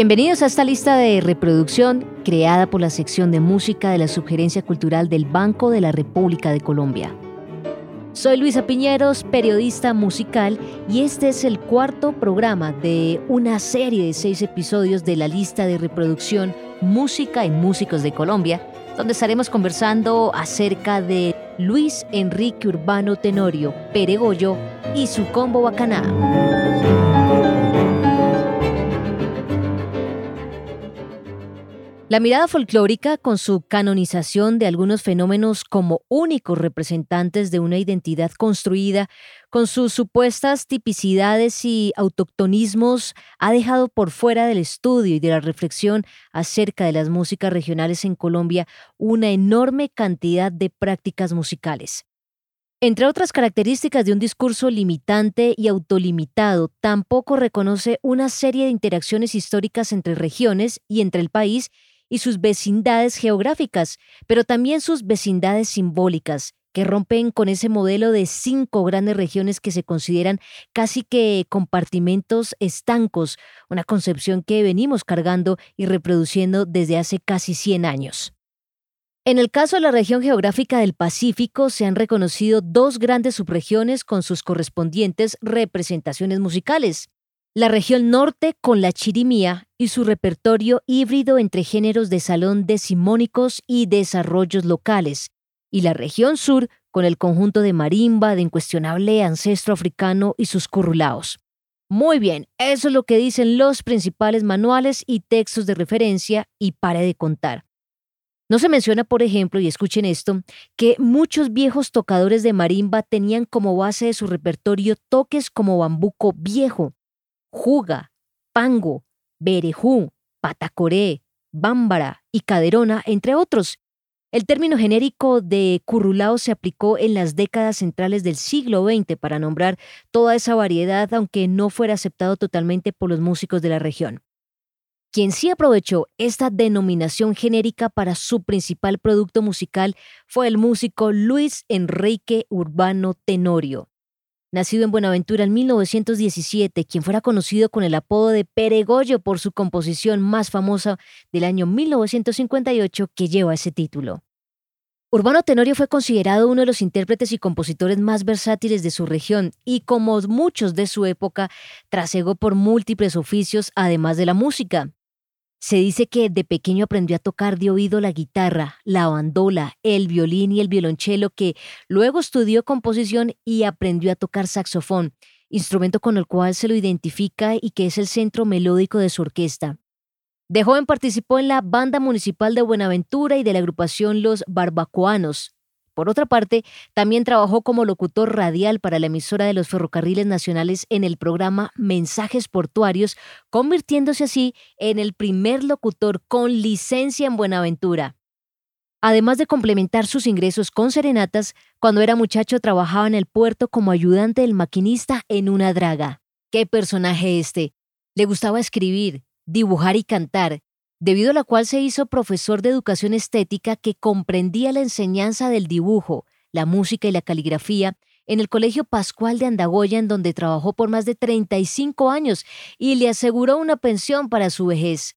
Bienvenidos a esta lista de reproducción creada por la sección de música de la Sugerencia Cultural del Banco de la República de Colombia. Soy Luisa Piñeros, periodista musical, y este es el cuarto programa de una serie de seis episodios de la lista de reproducción Música y Músicos de Colombia, donde estaremos conversando acerca de Luis Enrique Urbano Tenorio, Peregollo y su combo bacaná. La mirada folclórica, con su canonización de algunos fenómenos como únicos representantes de una identidad construida, con sus supuestas tipicidades y autoctonismos, ha dejado por fuera del estudio y de la reflexión acerca de las músicas regionales en Colombia una enorme cantidad de prácticas musicales. Entre otras características de un discurso limitante y autolimitado, tampoco reconoce una serie de interacciones históricas entre regiones y entre el país y sus vecindades geográficas, pero también sus vecindades simbólicas, que rompen con ese modelo de cinco grandes regiones que se consideran casi que compartimentos estancos, una concepción que venimos cargando y reproduciendo desde hace casi 100 años. En el caso de la región geográfica del Pacífico se han reconocido dos grandes subregiones con sus correspondientes representaciones musicales la región norte con la chirimía y su repertorio híbrido entre géneros de salón decimónicos y desarrollos locales, y la región sur con el conjunto de marimba de incuestionable ancestro africano y sus currulaos. Muy bien, eso es lo que dicen los principales manuales y textos de referencia y pare de contar. No se menciona, por ejemplo, y escuchen esto, que muchos viejos tocadores de marimba tenían como base de su repertorio toques como bambuco viejo, juga, pango, berejú, patacoré, bámbara y caderona, entre otros. El término genérico de currulao se aplicó en las décadas centrales del siglo XX para nombrar toda esa variedad, aunque no fuera aceptado totalmente por los músicos de la región. Quien sí aprovechó esta denominación genérica para su principal producto musical fue el músico Luis Enrique Urbano Tenorio, nacido en Buenaventura en 1917, quien fuera conocido con el apodo de Peregollo por su composición más famosa del año 1958 que lleva ese título. Urbano Tenorio fue considerado uno de los intérpretes y compositores más versátiles de su región y como muchos de su época, trasegó por múltiples oficios además de la música. Se dice que de pequeño aprendió a tocar de oído la guitarra, la bandola, el violín y el violonchelo, que luego estudió composición y aprendió a tocar saxofón, instrumento con el cual se lo identifica y que es el centro melódico de su orquesta. De joven participó en la banda municipal de Buenaventura y de la agrupación Los Barbacoanos, por otra parte, también trabajó como locutor radial para la emisora de los ferrocarriles nacionales en el programa Mensajes Portuarios, convirtiéndose así en el primer locutor con licencia en Buenaventura. Además de complementar sus ingresos con serenatas, cuando era muchacho trabajaba en el puerto como ayudante del maquinista en una draga. ¡Qué personaje este! Le gustaba escribir, dibujar y cantar, debido a la cual se hizo profesor de educación estética que comprendía la enseñanza del dibujo, la música y la caligrafía en el Colegio Pascual de Andagoya, en donde trabajó por más de 35 años y le aseguró una pensión para su vejez.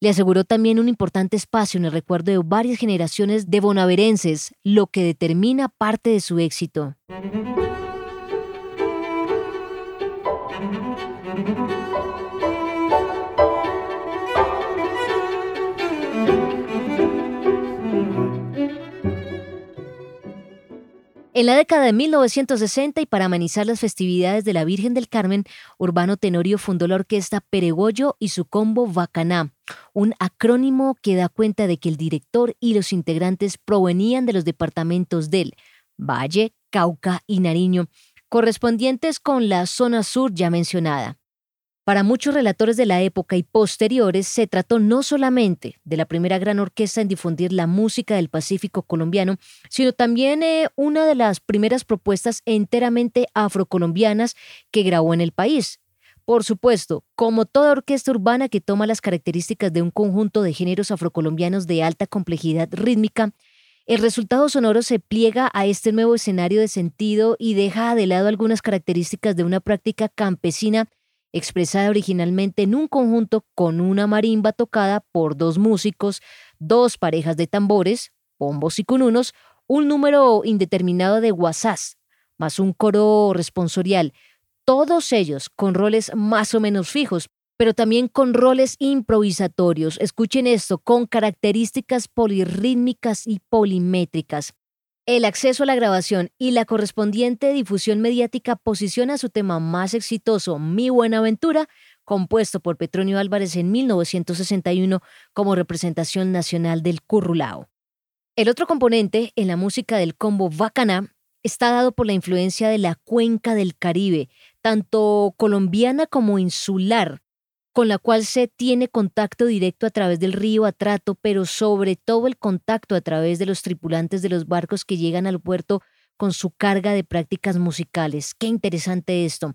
Le aseguró también un importante espacio en el recuerdo de varias generaciones de bonaverenses, lo que determina parte de su éxito. En la década de 1960 y para amenizar las festividades de la Virgen del Carmen, Urbano Tenorio fundó la orquesta Peregollo y su combo Bacaná, un acrónimo que da cuenta de que el director y los integrantes provenían de los departamentos del Valle, Cauca y Nariño, correspondientes con la zona sur ya mencionada. Para muchos relatores de la época y posteriores, se trató no solamente de la primera gran orquesta en difundir la música del Pacífico colombiano, sino también eh, una de las primeras propuestas enteramente afrocolombianas que grabó en el país. Por supuesto, como toda orquesta urbana que toma las características de un conjunto de géneros afrocolombianos de alta complejidad rítmica, el resultado sonoro se pliega a este nuevo escenario de sentido y deja de lado algunas características de una práctica campesina expresada originalmente en un conjunto con una marimba tocada por dos músicos, dos parejas de tambores, bombos y cununos, un número indeterminado de guasás, más un coro responsorial, todos ellos con roles más o menos fijos, pero también con roles improvisatorios. Escuchen esto, con características polirrítmicas y polimétricas. El acceso a la grabación y la correspondiente difusión mediática posiciona su tema más exitoso, Mi Buenaventura, compuesto por Petronio Álvarez en 1961 como representación nacional del currulao. El otro componente en la música del combo Bacaná está dado por la influencia de la cuenca del Caribe, tanto colombiana como insular, con la cual se tiene contacto directo a través del río Atrato, pero sobre todo el contacto a través de los tripulantes de los barcos que llegan al puerto con su carga de prácticas musicales. Qué interesante esto.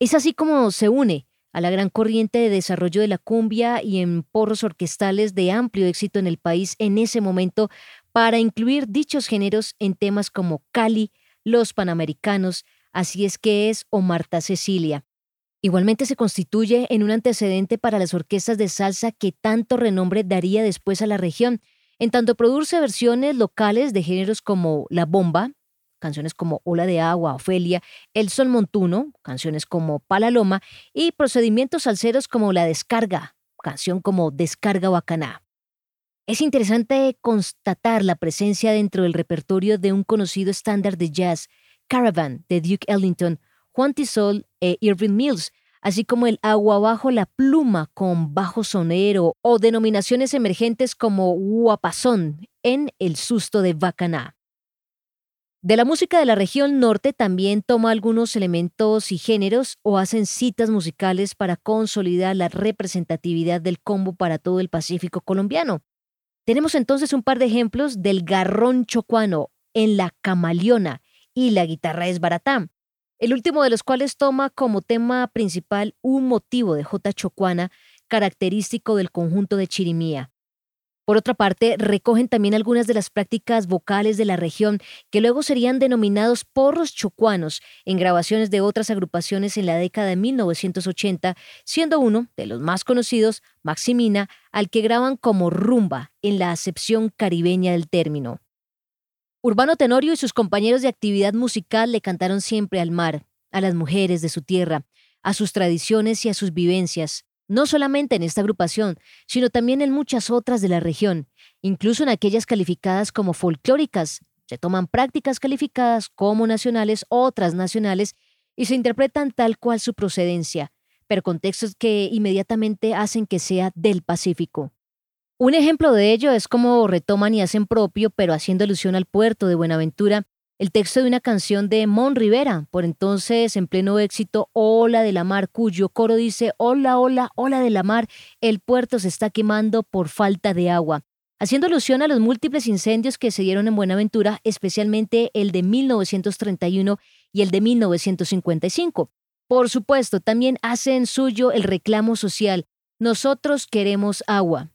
Es así como se une a la gran corriente de desarrollo de la cumbia y en porros orquestales de amplio éxito en el país en ese momento para incluir dichos géneros en temas como Cali, Los Panamericanos, Así es que es o Marta Cecilia. Igualmente se constituye en un antecedente para las orquestas de salsa que tanto renombre daría después a la región, en tanto produce versiones locales de géneros como La Bomba, canciones como Ola de Agua, Ofelia, El Sol Montuno, canciones como Palaloma, y procedimientos salseros como La Descarga, canción como Descarga Bacaná. Es interesante constatar la presencia dentro del repertorio de un conocido estándar de jazz, Caravan, de Duke Ellington, Juan Tisol e Irving Mills, así como el agua bajo la pluma con bajo sonero o denominaciones emergentes como guapazón en El susto de Bacaná. De la música de la región norte también toma algunos elementos y géneros o hacen citas musicales para consolidar la representatividad del combo para todo el Pacífico colombiano. Tenemos entonces un par de ejemplos del garrón chocuano en la camaleona y la guitarra es baratá el último de los cuales toma como tema principal un motivo de J. Chocuana característico del conjunto de Chirimía. Por otra parte, recogen también algunas de las prácticas vocales de la región que luego serían denominados porros chocuanos en grabaciones de otras agrupaciones en la década de 1980, siendo uno de los más conocidos, Maximina, al que graban como rumba en la acepción caribeña del término. Urbano Tenorio y sus compañeros de actividad musical le cantaron siempre al mar, a las mujeres de su tierra, a sus tradiciones y a sus vivencias, no solamente en esta agrupación, sino también en muchas otras de la región, incluso en aquellas calificadas como folclóricas. Se toman prácticas calificadas como nacionales o transnacionales y se interpretan tal cual su procedencia, pero contextos que inmediatamente hacen que sea del Pacífico. Un ejemplo de ello es cómo retoman y hacen propio, pero haciendo alusión al puerto de Buenaventura, el texto de una canción de Mon Rivera, por entonces en pleno éxito, Ola de la Mar, cuyo coro dice, Hola, hola, hola de la mar, el puerto se está quemando por falta de agua, haciendo alusión a los múltiples incendios que se dieron en Buenaventura, especialmente el de 1931 y el de 1955. Por supuesto, también hacen suyo el reclamo social, nosotros queremos agua.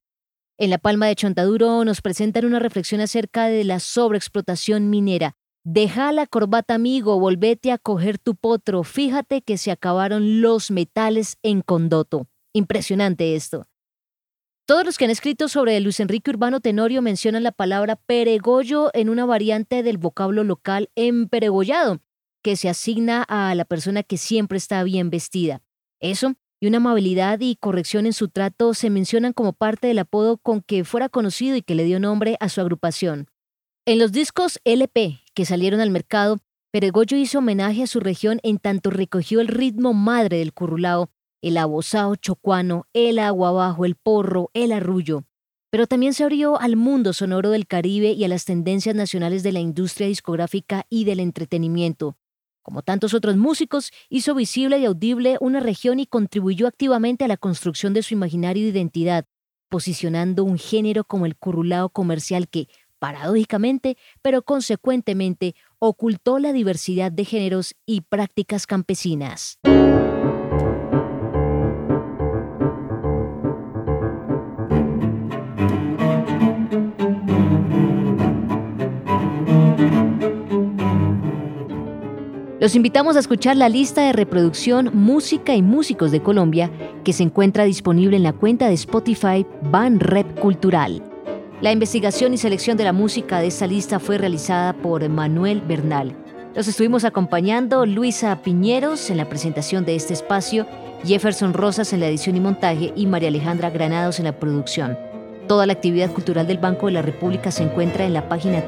En La Palma de Chontaduro nos presentan una reflexión acerca de la sobreexplotación minera. Deja la corbata, amigo, volvete a coger tu potro. Fíjate que se acabaron los metales en Condoto. Impresionante esto. Todos los que han escrito sobre Luis Enrique Urbano Tenorio mencionan la palabra peregollo en una variante del vocablo local emperegollado, que se asigna a la persona que siempre está bien vestida. Eso y una amabilidad y corrección en su trato se mencionan como parte del apodo con que fuera conocido y que le dio nombre a su agrupación. En los discos LP que salieron al mercado, Peregollo hizo homenaje a su región en tanto recogió el ritmo madre del currulao, el abosao chocuano, el agua abajo, el porro, el arrullo. Pero también se abrió al mundo sonoro del Caribe y a las tendencias nacionales de la industria discográfica y del entretenimiento, como tantos otros músicos, hizo visible y audible una región y contribuyó activamente a la construcción de su imaginario de identidad, posicionando un género como el currulao comercial que, paradójicamente, pero consecuentemente, ocultó la diversidad de géneros y prácticas campesinas. Los invitamos a escuchar la lista de reproducción Música y Músicos de Colombia que se encuentra disponible en la cuenta de Spotify Ban Rep Cultural. La investigación y selección de la música de esta lista fue realizada por Manuel Bernal. Los estuvimos acompañando Luisa Piñeros en la presentación de este espacio, Jefferson Rosas en la edición y montaje y María Alejandra Granados en la producción. Toda la actividad cultural del Banco de la República se encuentra en la página